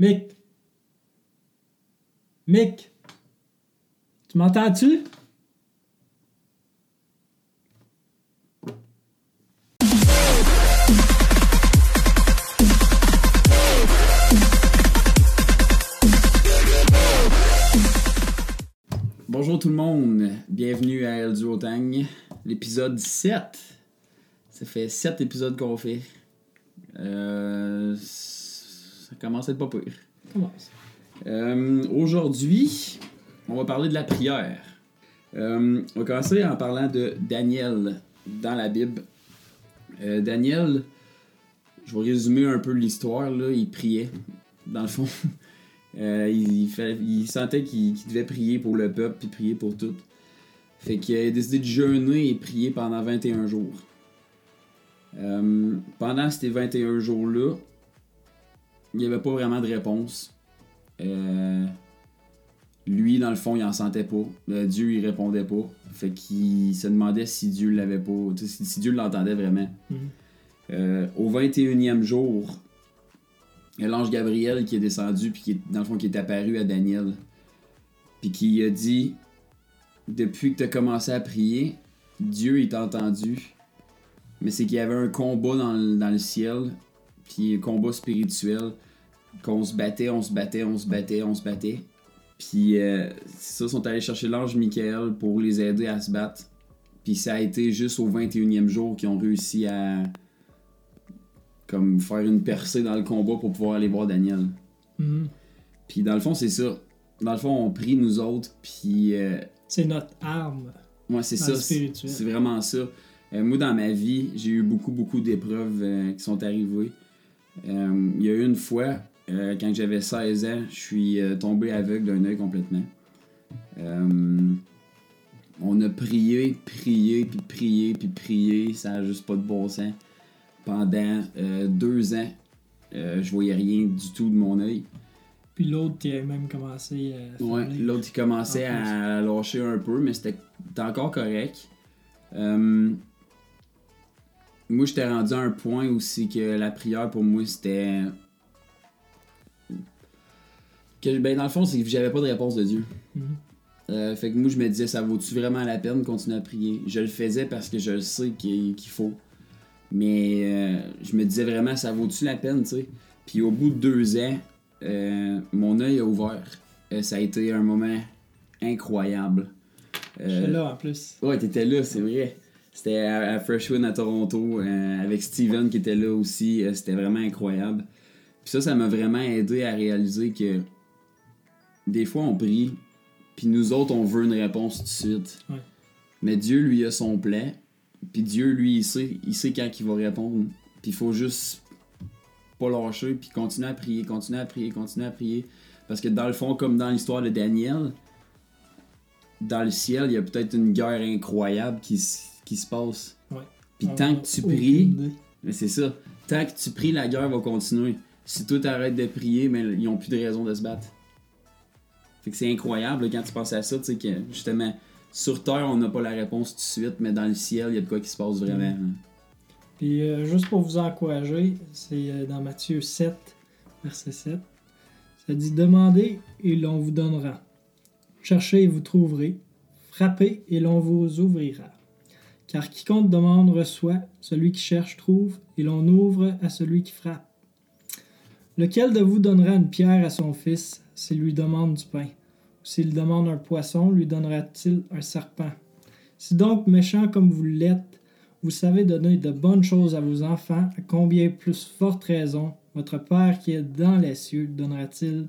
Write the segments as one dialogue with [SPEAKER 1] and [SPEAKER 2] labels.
[SPEAKER 1] Mick. Mick. Tu m'entends-tu?
[SPEAKER 2] Bonjour tout le monde, bienvenue à El Duotang, l'épisode 7. Ça fait 7 épisodes qu'on fait. Euh, commence à être pas pire.
[SPEAKER 1] Commence.
[SPEAKER 2] Euh, Aujourd'hui, on va parler de la prière. Euh, on va commencer en parlant de Daniel dans la Bible. Euh, Daniel, je vais résumer un peu l'histoire. Il priait, dans le fond. Il, fait- il sentait qu'il devait prier pour le peuple puis prier pour tout. Fait qu'il a décidé de jeûner et prier pendant 21 jours. Pendant ces 21 jours-là, il n'y avait pas vraiment de réponse. Euh, lui, dans le fond, il en sentait pas. Euh, Dieu, il répondait pas. Fait qu'il se demandait si Dieu l'avait pas. Si, si Dieu l'entendait vraiment.
[SPEAKER 1] Mhm.
[SPEAKER 2] Euh, au 21e jour, il y a l'ange Gabriel qui est descendu, puis qui est, dans le fond, qui est apparu à Daniel. Puis qui a dit Depuis que tu as commencé à prier, Dieu, t'a entendu. Mais c'est qu'il y avait un combat dans le, dans le ciel, puis un combat spirituel, qu'on se battait, on se battait, on se battait, on se battait. Puis euh, c'est ça, ils sont allés chercher l'ange Michael pour les aider à se battre. Puis ça a été juste au 21e jour qu'ils ont réussi à comme faire une percée dans le combat pour pouvoir aller voir Daniel.
[SPEAKER 1] Mhm.
[SPEAKER 2] Puis dans le fond, c'est ça. Dans le fond, on prie nous autres, puis euh,
[SPEAKER 1] C'est notre arme.
[SPEAKER 2] moi, c'est
[SPEAKER 1] Dans
[SPEAKER 2] ça. C'est c'est vraiment ça. Euh, moi, dans ma vie, j'ai eu beaucoup, beaucoup d'épreuves euh, qui sont arrivées. Il y a eu une fois, euh, quand j'avais 16 ans, je suis euh, tombé aveugle d'un œil complètement. Euh, on a prié, prié, puis prié, puis prié. Ça n'a juste pas de bon sens. Pendant euh, deux ans, je voyais rien du tout de mon œil.
[SPEAKER 1] Puis l'autre qui a même commencé à
[SPEAKER 2] Ouais, l'autre il commençait à lâcher un peu, mais c'était encore correct. Euh, moi, j'étais rendu à un point où c'est que la prière pour moi c'était. Que, ben, dans le fond, c'est que j'avais pas de réponse de Dieu.
[SPEAKER 1] Mhm.
[SPEAKER 2] Euh, fait que moi, je me disais, ça vaut-tu vraiment la peine de continuer à prier? Je le faisais parce que je le sais qu'il faut. Mais euh, je me disais vraiment, ça vaut-tu la peine, tu sais? Puis au bout de deux ans, euh, mon œil a ouvert. Ça a été un moment incroyable.
[SPEAKER 1] J'étais là en plus.
[SPEAKER 2] Ouais, t'étais là, c'est vrai. C'était à, à Freshman à Toronto, avec Steven qui était là aussi. C'était vraiment incroyable. Puis ça, ça m'a vraiment aidé à réaliser que des fois, on prie, puis nous autres, on veut une réponse tout de suite.
[SPEAKER 1] Ouais.
[SPEAKER 2] Mais Dieu, lui, a son plan. Puis Dieu, lui, il sait, il sait quand il va répondre. Puis il faut juste pas lâcher, puis continuer à prier, continuer à prier, continuer à prier. Parce que dans le fond, comme dans l'histoire de Daniel, dans le ciel, il y a peut-être une guerre incroyable qui, qui se passe.
[SPEAKER 1] Ouais.
[SPEAKER 2] Puis tant que tu pries, mais c'est ça, tant que tu pries, la guerre va continuer. Si toi t'arrêtes de prier, mais ils ont plus de raison de se battre. Fait que c'est incroyable là, quand tu penses à ça, tu sais que justement, sur Terre, on n'a pas la réponse tout de suite, mais dans le ciel, il y a de quoi qui se passe vraiment. hein.
[SPEAKER 1] Puis euh, juste pour vous encourager, c'est euh, dans Matthieu 7, verset 7. Ça dit Demandez et l'on vous donnera. Cherchez et vous trouverez. Frappez et l'on vous ouvrira. Car quiconque demande reçoit, celui qui cherche trouve, et l'on ouvre à celui qui frappe. Lequel de vous donnera une pierre à son fils s'il lui demande du pain? Ou s'il demande un poisson, lui donnera-t-il un serpent? Si donc méchant comme vous l'êtes, vous savez donner de bonnes choses à vos enfants, à combien plus forte raison votre Père qui est dans les cieux donnera-t-il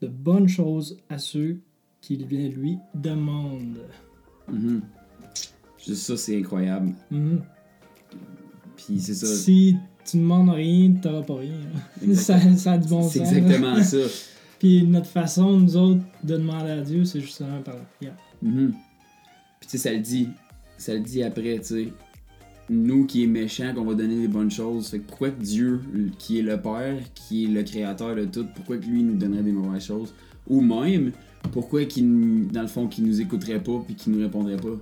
[SPEAKER 1] de bonnes choses à ceux qui lui demandent.
[SPEAKER 2] Mhm. Juste ça, c'est incroyable.
[SPEAKER 1] Mhm.
[SPEAKER 2] Puis c'est ça.
[SPEAKER 1] Si tu ne demandes rien, tu n'auras pas rien. ça, ça a du bon sens.
[SPEAKER 2] c'est exactement ça.
[SPEAKER 1] Puis notre façon, nous autres, de demander à Dieu, c'est justement par la prière.
[SPEAKER 2] Mhm. Puis tu sais, ça le dit. Ça le dit après, tu sais. Nous qui est méchant, qu'on va donner des bonnes choses. Fait que pourquoi que Dieu, qui est le Père, qui est le créateur de tout, pourquoi que lui nous donnerait des mauvaises choses? Ou même, pourquoi qu'il, dans le fond, qu'il nous écouterait pas puis qu'il nous répondrait pas?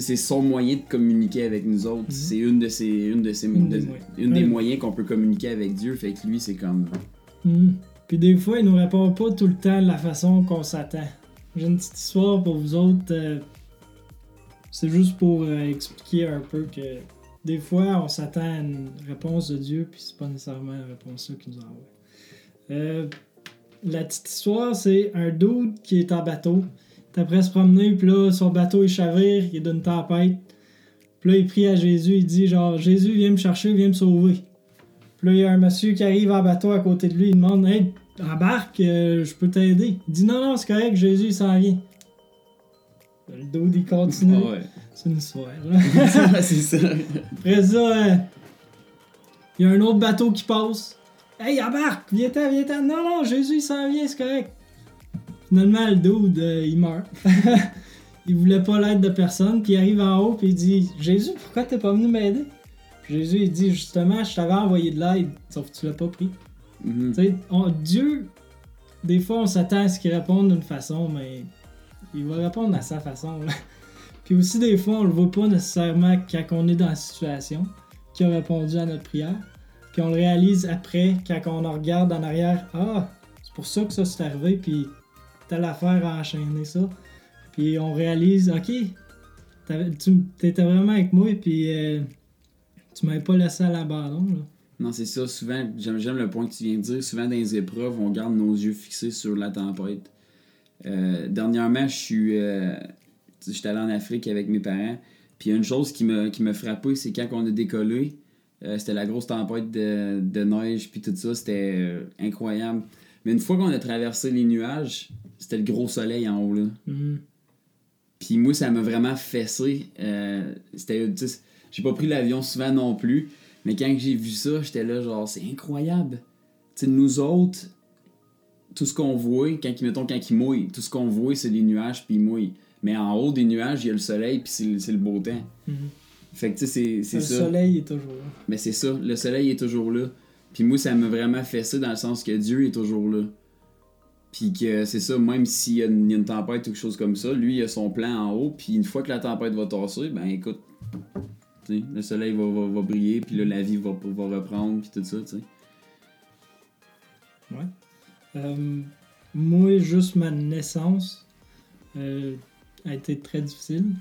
[SPEAKER 2] C'est son moyen de communiquer avec nous autres. C'est une de ses, une de ses,
[SPEAKER 1] Une
[SPEAKER 2] de-
[SPEAKER 1] des moyens.
[SPEAKER 2] des qu'on peut communiquer avec Dieu. Fait que lui, c'est comme,
[SPEAKER 1] Mhm. Puis des fois, il nous répond pas tout le temps de la façon qu'on s'attend. J'ai une petite histoire pour vous autres. euh, c'est juste pour euh, expliquer un peu que des fois, on s'attend à une réponse de Dieu, puis c'est pas nécessairement la réponse qu'il nous envoie. Euh, la petite histoire, c'est un dude qui est en bateau. Après se promener, puis là, son bateau il chavire, il est d'une tempête. Puis là, il prie à Jésus, il dit genre, Jésus, viens me chercher, viens me sauver. Puis là, il y a un monsieur qui arrive en bateau à côté de lui, il demande, hey, embarque, euh, je peux t'aider. Il dit, non, non, c'est correct, Jésus, il s'en vient. Le dude, il continue.
[SPEAKER 2] Ah ouais.
[SPEAKER 1] C'est une histoire,
[SPEAKER 2] c'est ça.
[SPEAKER 1] Après ça, euh, il y a un autre bateau qui passe. Hey, embarque, viens-t'en, viens-t'en. Non, non, Jésus, il s'en vient, c'est correct. Finalement, le dude, euh, il meurt. il voulait pas l'aide de personne, puis il arrive en haut, puis il dit Jésus, pourquoi t'es pas venu m'aider? Puis Jésus, il dit Justement, je t'avais envoyé de l'aide, sauf que tu l'as pas pris. Tu sais, on- Dieu, des fois, on s'attend à ce qu'il réponde d'une façon, mais il va répondre à sa façon. là. Puis aussi, des fois, on le voit pas nécessairement quand on est dans la situation qui a répondu à notre prière. Puis on le réalise après, quand on en regarde en arrière. Ah, c'est pour ça que ça s'est arrivé, puis telle affaire a enchaîné ça. Puis on réalise, ok, tu étais vraiment avec moi, puis euh, tu m'avais pas laissé à l'abandon. là.
[SPEAKER 2] Non, c'est ça. Souvent, j'aime, le point que tu viens de dire. Souvent, dans les épreuves, on garde nos yeux fixés sur la tempête. Euh, dernièrement, je suis. euh, allé en Afrique avec mes parents. Puis une chose qui m'a, qui c'est quand on a décollé. c'était la grosse tempête de, de neige, puis tout ça. C'était incroyable. Mais une fois qu'on a traversé les nuages, c'était le gros soleil en haut, là.
[SPEAKER 1] Mhm.
[SPEAKER 2] Puis moi, ça m'a vraiment fessé. Euh, c'était, j'ai pas pris l'avion souvent non plus, mais quand j'ai vu ça, j'étais là, genre, c'est incroyable. Tu sais, nous autres, tout ce qu'on voit, quand, mettons, quand il mouille, tout ce qu'on voit, c'est les nuages, puis il mouille. Mais en haut des nuages, il y a le soleil, puis c'est, le- c'est le beau temps.
[SPEAKER 1] Mhm.
[SPEAKER 2] Fait que, tu sais, c'est, c'est
[SPEAKER 1] Le
[SPEAKER 2] ça.
[SPEAKER 1] soleil est toujours là.
[SPEAKER 2] Mais c'est ça, le soleil est toujours là. Puis moi, ça m'a vraiment fessé dans le sens que Dieu est toujours là. Puis que c'est ça, même s'il y, a une tempête ou quelque chose comme ça, lui, il a son plan en haut. Puis une fois que la tempête va tasser, ben écoute, le soleil va, va, va briller, puis là, la vie va, va reprendre, puis tout ça, tu sais.
[SPEAKER 1] Euh, moi, juste ma naissance euh, a été très difficile.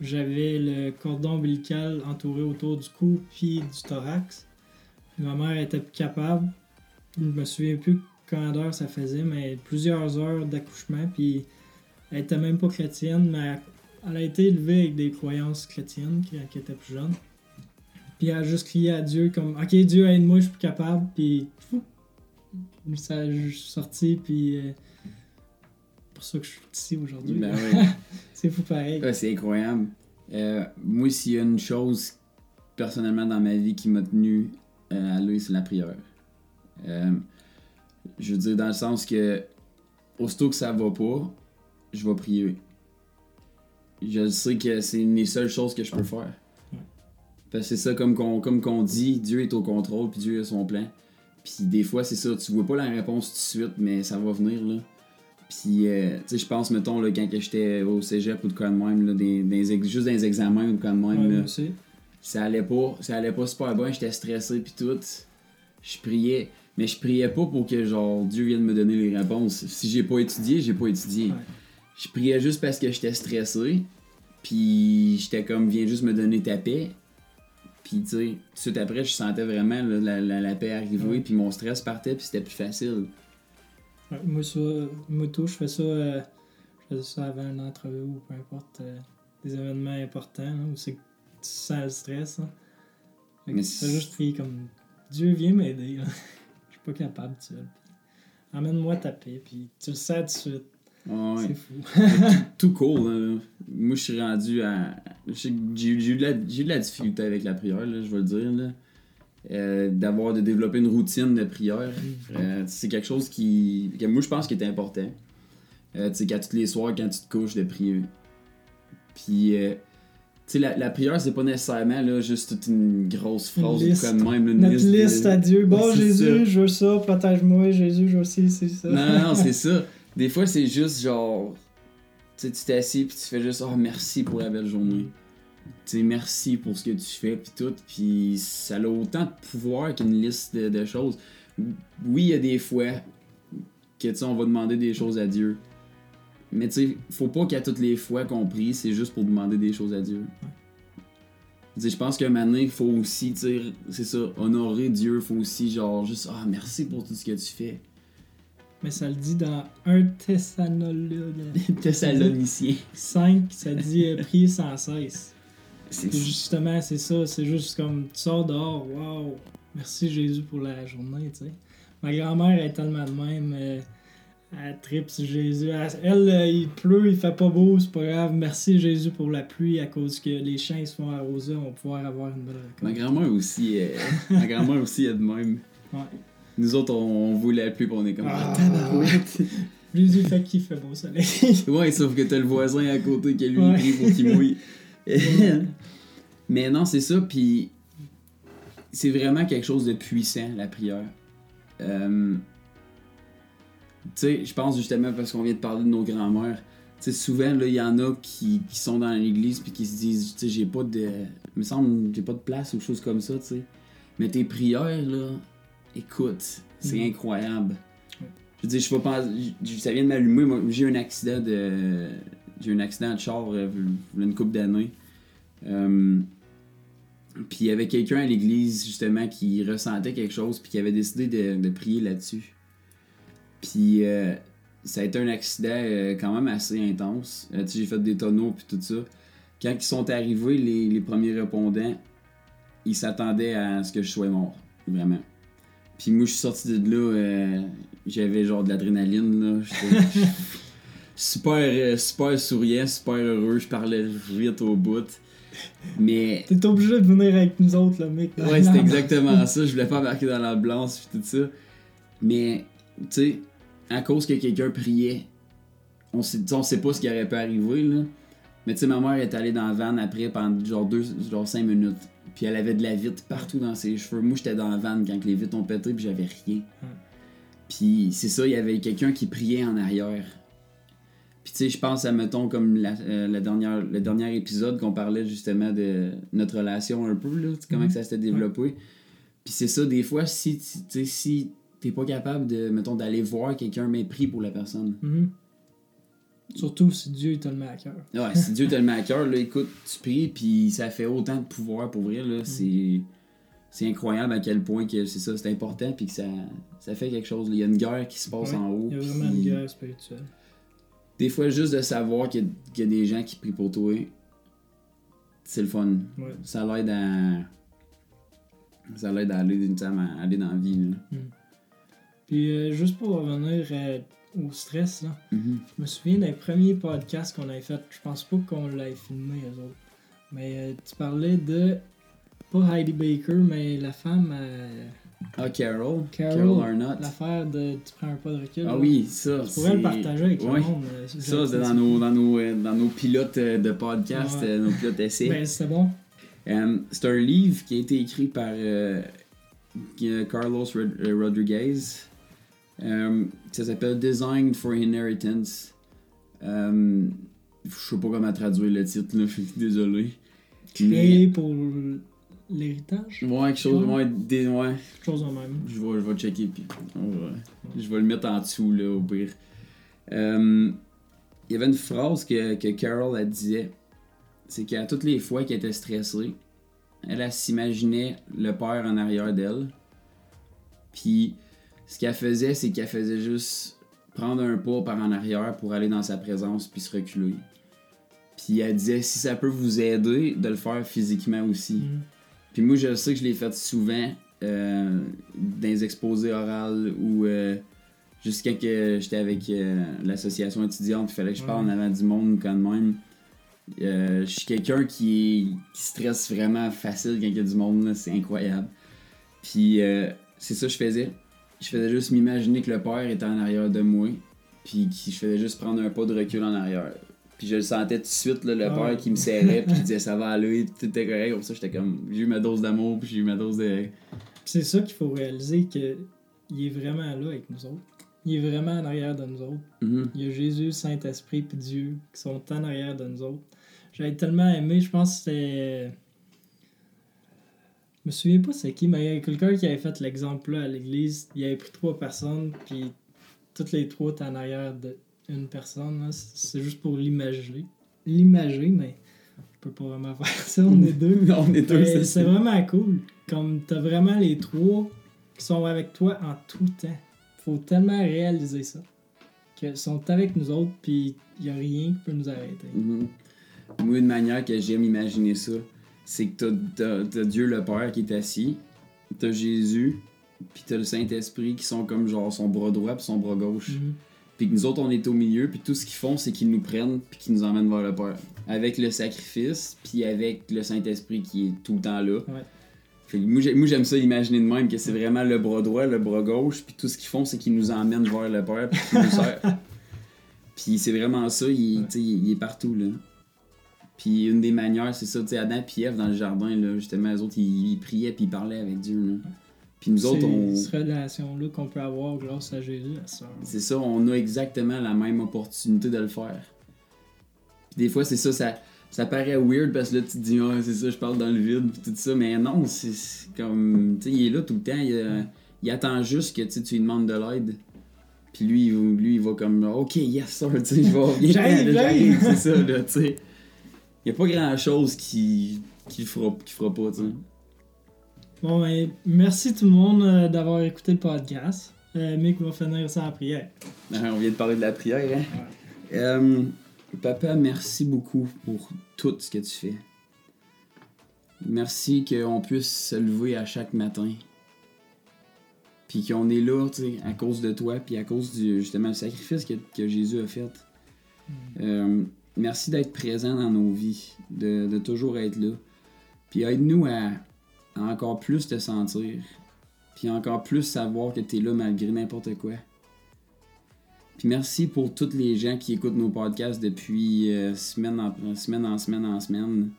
[SPEAKER 1] J'avais le cordon ombilical entouré autour du cou puis du thorax. Ma mère était plus capable. Je me souviens plus combien d'heures ça faisait, mais plusieurs heures d'accouchement. Puis elle était même pas chrétienne, mais elle a été élevée avec des croyances chrétiennes quand elle était plus jeune. Puis elle a juste crié à Dieu comme Ok, Dieu aide-moi, je suis plus capable. Puis fou, ça a juste sorti, puis euh, pour ça que je suis ici aujourd'hui.
[SPEAKER 2] Ben.
[SPEAKER 1] C'est fou pareil.
[SPEAKER 2] Ouais, c'est incroyable. Euh, moi, s'il y a une chose personnellement dans ma vie qui m'a tenu euh, à lui, c'est la prière. Je veux dire, dans le sens que, aussitôt que ça va pas, je vais prier. Je sais que c'est une des seules choses que je peux faire. Parce que c'est ça, comme qu'on comme qu'on dit, Dieu est au contrôle, puis Dieu a son plan. Puis des fois, c'est ça, tu vois pas la réponse tout de suite, mais ça va venir, là. Puis, euh, tu sais, je pense, mettons, là, quand j'étais au cégep ou de quoi de même, là, des, juste dans les examens ou de quoi de même,
[SPEAKER 1] Ouais,
[SPEAKER 2] là, ça allait pas, ça allait pas super bien, j'étais stressé puis tout. Je priais, mais je priais pas pour que genre Dieu vienne me donner les réponses. Si j'ai pas étudié, j'ai pas étudié.
[SPEAKER 1] Ouais.
[SPEAKER 2] Je priais juste parce que j'étais stressé, puis j'étais comme viens juste me donner ta paix. Puis tu sais, tout de suite après, je sentais vraiment là, la, la, la paix arriver, puis mon stress partait, puis c'était plus facile.
[SPEAKER 1] Ouais, moi, ça, moi, tout, je fais ça, euh, je faisais ça avant une entrevue ou peu importe, euh, des événements importants, où c'est que tu sens le stress. hein. Fait que
[SPEAKER 2] Mais
[SPEAKER 1] tu fais
[SPEAKER 2] c'est-
[SPEAKER 1] juste prier comme Dieu, viens m'aider. là. Suis pas capable seul. Puis, Emmène-moi ta paix, puis tu le sens tout de suite.
[SPEAKER 2] Ouais.
[SPEAKER 1] C'est fou.
[SPEAKER 2] tout cool. là. Moi, je suis rendu à. sais J'ai eu de, la- eu de la difficulté avec la prière, là, je vais le dire. là. Euh, D'avoir de développer une routine de prière. Euh, c'est quelque chose qui. que moi, je pense qui est important. Euh, tu sais, qu'à tous les soirs, quand tu te couches, de prier. Puis. Sais, la, la prière, c'est pas nécessairement là, juste toute une grosse phrase ou
[SPEAKER 1] liste.
[SPEAKER 2] de même. une
[SPEAKER 1] Notre
[SPEAKER 2] liste de-
[SPEAKER 1] liste à Dieu. Bon,
[SPEAKER 2] Ouais,
[SPEAKER 1] Jésus,
[SPEAKER 2] ça.
[SPEAKER 1] je veux ça, protège-moi, Jésus, je veux ci, c'est ça.
[SPEAKER 2] Non, non, non, c'est ça. Des fois, c'est juste genre. Tu sais, tu t'assis puis tu fais juste Oh, merci pour la belle journée. Tu sais, merci pour ce que tu fais puis tout. Puis ça a autant de pouvoir qu'une liste de, de choses. Oui, il y a des fois que tu sais, on va demander des choses à Dieu. Mais tu sais, faut pas qu'à toutes les fois qu'on prie, c'est juste pour demander des choses à Dieu. Je pense qu'à un moment donné, il faut aussi, c'est ça, honorer Dieu, faut aussi, genre, juste, ah, merci pour tout ce que tu fais.
[SPEAKER 1] Mais ça le dit dans 1 Thessaloniciens
[SPEAKER 2] Thessaloniciens.
[SPEAKER 1] 5, ça dit euh, prier sans cesse.
[SPEAKER 2] C'est
[SPEAKER 1] justement, c'est ça, c'est juste comme tu sors dehors, waouh, merci Jésus pour la journée, tu sais. Ma grand-mère est tellement de même, euh, elle tripe sur Jésus. Elle, elle, euh, il pleut, il fait pas beau, c'est pas grave, merci Jésus pour la pluie à cause que les champs ils se font arroser, on va pouvoir avoir une belle
[SPEAKER 2] Ma
[SPEAKER 1] récolte.
[SPEAKER 2] grand-mère aussi, euh, ma grand-mère aussi est de même.
[SPEAKER 1] Ouais.
[SPEAKER 2] Nous autres, on, on voulait la pluie, puis on est comme, ah,
[SPEAKER 1] Ah.
[SPEAKER 2] tabarouette.
[SPEAKER 1] Jésus fait qu'il fait beau soleil.
[SPEAKER 2] ouais, sauf que t'as le voisin à côté qui a lui
[SPEAKER 1] Ouais.
[SPEAKER 2] pris pour qu'il mouille. Mais non, c'est ça, puis c'est vraiment quelque chose de puissant, la prière. Euh, tu sais, je pense justement parce qu'on vient de parler de nos grands-mères. Tu sais, souvent, là, il y en a qui, qui sont dans l'église puis qui se disent, tu sais, j'ai pas de. Il me semble, j'ai pas de place ou quelque chose comme ça, tu sais. Mais tes prières, là, écoute, c'est
[SPEAKER 1] Mhm.
[SPEAKER 2] incroyable. Je veux dire, je sais pas ça vient de m'allumer. Moi, j'ai eu un accident de. J'ai eu un accident de char euh, une couple d'années. Euh, puis il y avait quelqu'un à l'église, justement, qui ressentait quelque chose, puis qui avait décidé de, de prier là-dessus. Puis euh, ça a été un accident euh, quand même assez intense. Euh, j'ai fait des tonneaux, puis tout ça. Quand ils sont arrivés, les, les premiers répondants, ils s'attendaient à ce que je sois mort, vraiment. Puis moi, je suis sorti de là, euh, j'avais genre de l'adrénaline, là. Super, super souriant, super heureux, je parlais vite au bout. Mais
[SPEAKER 1] T'es obligé de venir avec nous autres, le mec.
[SPEAKER 2] Ouais, c'est exactement ça. Je voulais pas embarquer dans l'ambulance puis tout ça. Mais, tu sais, à cause que quelqu'un priait, on sait, on sait pas ce qui aurait pu arriver, là. Mais tu sais, ma mère est allée dans la van après pendant genre deux, genre cinq minutes. Puis elle avait de la vitre partout dans ses cheveux. Moi, j'étais dans la van quand les vitres ont pété puis j'avais rien. Puis c'est ça, il y avait quelqu'un qui priait en arrière. Puis tu sais, je pense à, mettons, comme la, euh, la dernière, le dernier épisode qu'on parlait justement de notre relation un peu, là, comment que ça s'était développé. Puis c'est ça, des fois, si si t'es pas capable de, mettons, d'aller voir quelqu'un, mais prie pour la personne.
[SPEAKER 1] Mhm. Surtout si Dieu te le met à cœur.
[SPEAKER 2] Ouais, si Dieu te le met à cœur, là, écoute, tu pries, puis ça fait autant de pouvoir pour vrai, là, c'est... C'est incroyable à quel point que c'est ça, c'est important, puis que ça, ça fait quelque chose. Il y a une guerre qui se passe
[SPEAKER 1] Ouais,
[SPEAKER 2] en haut.
[SPEAKER 1] Il y a vraiment une guerre spirituelle.
[SPEAKER 2] Des fois, juste de savoir qu'il y, a- qu'il y a des gens qui prient pour toi, c'est le fun.
[SPEAKER 1] Ouais.
[SPEAKER 2] Ça l'aide à. Ça l'aide à aller, à aller dans la vie. Là.
[SPEAKER 1] Puis euh, juste pour revenir euh, au stress, là,
[SPEAKER 2] Mhm.
[SPEAKER 1] je me souviens d'un premier podcast qu'on avait fait. Je pense pas qu'on l'ait filmé, eux autres. Mais euh, tu parlais de. Pas Heidi Baker, mais la femme. euh,
[SPEAKER 2] Ah, Carol.
[SPEAKER 1] Carol.
[SPEAKER 2] Arnott.
[SPEAKER 1] L'affaire de. Tu prends un pas de recul.
[SPEAKER 2] Ah
[SPEAKER 1] là.
[SPEAKER 2] oui, ça.
[SPEAKER 1] Tu pourrais le partager avec
[SPEAKER 2] Ouais.
[SPEAKER 1] le monde. euh,
[SPEAKER 2] Ça, c'est dans nos, dans, nos, dans nos pilotes de podcast,
[SPEAKER 1] Ouais.
[SPEAKER 2] nos pilotes essais.
[SPEAKER 1] Ben, c'était bon.
[SPEAKER 2] C'est un livre qui a été écrit par euh, Carlos Rod- Rodriguez. Euh, ça s'appelle Design for Inheritance. Euh, je sais pas comment traduire le titre, là, désolé.
[SPEAKER 1] Créé pour l'héritage?
[SPEAKER 2] Ouais, quelque chose, ouais, des, ouais.
[SPEAKER 1] Quelque chose de même.
[SPEAKER 2] Je vais, je vais checker, puis je vais le mettre en dessous, là, au pire. Euh, Il y avait une phrase que, que Carol elle disait c'est qu'à toutes les fois qu'elle était stressée, elle, elle s'imaginait le père en arrière d'elle. Puis ce qu'elle faisait, c'est qu'elle faisait juste prendre un pas par en arrière pour aller dans sa présence puis se reculer. Puis elle disait si ça peut vous aider de le faire physiquement aussi.
[SPEAKER 1] Mhm.
[SPEAKER 2] Puis moi, je sais que je l'ai fait souvent euh, dans les exposés orales ou euh, juste quand que j'étais avec euh, l'association étudiante, il fallait que je parle en
[SPEAKER 1] Ouais.
[SPEAKER 2] avant du monde quand même. Euh, je suis quelqu'un qui, qui stresse vraiment facile quand il y a du monde, c'est incroyable. Puis c'est ça que je faisais. Je faisais juste m'imaginer que le père était en arrière de moi, puis que je faisais juste prendre un pas de recul en arrière. Puis je le sentais tout de suite, là, le
[SPEAKER 1] Ah
[SPEAKER 2] père qui me serrait, puis qui disait ça va aller, tout était correct. Comme ça, j'étais comme, j'ai eu ma dose d'amour, puis j'ai eu ma dose de.
[SPEAKER 1] C'est ça qu'il faut réaliser que il est vraiment là avec nous autres. Il est vraiment en arrière de nous autres.
[SPEAKER 2] Mhm.
[SPEAKER 1] Il y a Jésus, Saint-Esprit puis Dieu qui sont en arrière de nous autres. J'avais tellement aimé, je pense que c'était. Je me souviens pas c'est qui, mais il y a quelqu'un qui avait fait l'exemple là à l'église. Il avait pris trois personnes, puis toutes les trois, t'es en arrière d'une personne. C'est juste pour l'imager. L'imager, mais on peut pas vraiment faire ça, on est deux.
[SPEAKER 2] On est deux, c'est
[SPEAKER 1] vraiment cool. Comme t'as vraiment les trois qui sont avec toi en tout temps. Faut tellement réaliser ça. Qu'ils sont avec nous autres, puis y a rien qui peut nous arrêter.
[SPEAKER 2] Mhm. Moi, une manière que j'aime imaginer ça, c'est que t'as, t'as- t'as Dieu le Père qui est assis, t'as Jésus, puis t'as le Saint-Esprit qui sont comme genre son bras droit puis son bras gauche.
[SPEAKER 1] Mhm.
[SPEAKER 2] Puis que nous autres, on est au milieu, puis tout ce qu'ils font, c'est qu'ils nous prennent puis qu'ils nous emmènent vers le Père. Avec le sacrifice, puis avec le Saint-Esprit qui est tout le temps là.
[SPEAKER 1] Ouais.
[SPEAKER 2] Fait que moi, j'ai- moi, j'aime ça imaginer de même, que c'est vraiment le bras droit, le bras gauche, puis tout ce qu'ils font, c'est qu'ils nous emmènent vers le Père, puis qu'ils nous servent. Puis c'est vraiment ça,
[SPEAKER 1] Ouais.
[SPEAKER 2] il est partout, là. Puis une des manières, c'est ça, tu sais, Adam et Ève dans le jardin, là, justement, les autres, ils, ils priaient puis ils parlaient avec Dieu, là. Puis nous autres,
[SPEAKER 1] C'est
[SPEAKER 2] on...
[SPEAKER 1] cette relation-là qu'on peut avoir grâce à Jésus, ça.
[SPEAKER 2] C'est ça, on a exactement la même opportunité de le faire. Puis des fois, c'est ça, ça, ça paraît weird parce que là, tu te dis, ah, c'est ça, je parle dans le vide, puis tout ça, mais non, c'est comme, tu sais, il est là tout le temps, il, euh, il attend juste que tu lui demandes de l'aide. Puis lui, il, lui, il va comme, ok, yes, sir, tu sais, je vais, là,
[SPEAKER 1] j'arrive.
[SPEAKER 2] c'est ça, là, tu sais. Il n'y a pas grand chose qui, qui, fera, qui fera pas, tu sais.
[SPEAKER 1] Bon, ben, merci tout le monde euh, d'avoir écouté le podcast. Euh, Mick va finir ça en prière.
[SPEAKER 2] Ah, On vient de parler de la prière, hein? Euh, papa, merci beaucoup pour tout ce que tu fais. Merci qu'on puisse se lever à chaque matin. Puis qu'on est là, tu sais, à cause de toi, puis à cause du justement le sacrifice que, que Jésus a fait. Euh, merci d'être présent dans nos vies, de, toujours être là. Puis aide-nous à, encore plus te sentir, puis encore plus savoir que tu es là malgré n'importe quoi. Puis merci pour toutes les gens qui écoutent nos podcasts depuis euh, semaine, en, semaine en semaine en semaine.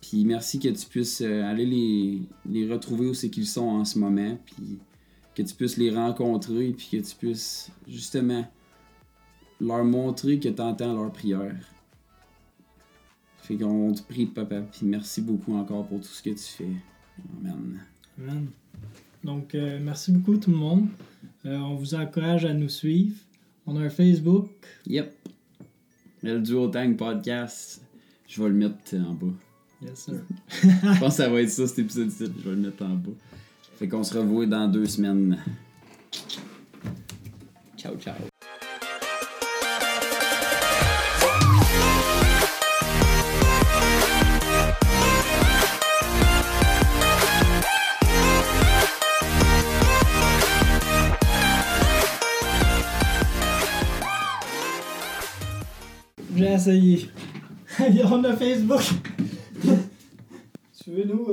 [SPEAKER 2] Puis merci que tu puisses euh, aller les, les retrouver où c'est qu'ils sont en ce moment. Puis que tu puisses les rencontrer. Puis que tu puisses justement leur montrer que tu entends leurs prières. Fait qu'on te prie, papa. Puis merci beaucoup encore pour tout ce que tu fais. Amen.
[SPEAKER 1] Amen. Donc, euh, merci beaucoup tout le monde. Euh, on vous encourage à nous suivre. On a un Facebook.
[SPEAKER 2] Yep. Le Duo Tang Podcast, je vais le mettre en bas.
[SPEAKER 1] Yes, sir.
[SPEAKER 2] Je pense que ça va être ça cet épisode-ci. Je vais le mettre en bas. Fait qu'on se revoit dans deux semaines. Ciao, ciao.
[SPEAKER 1] J'ai essayé. On a Facebook. Suivez-nous.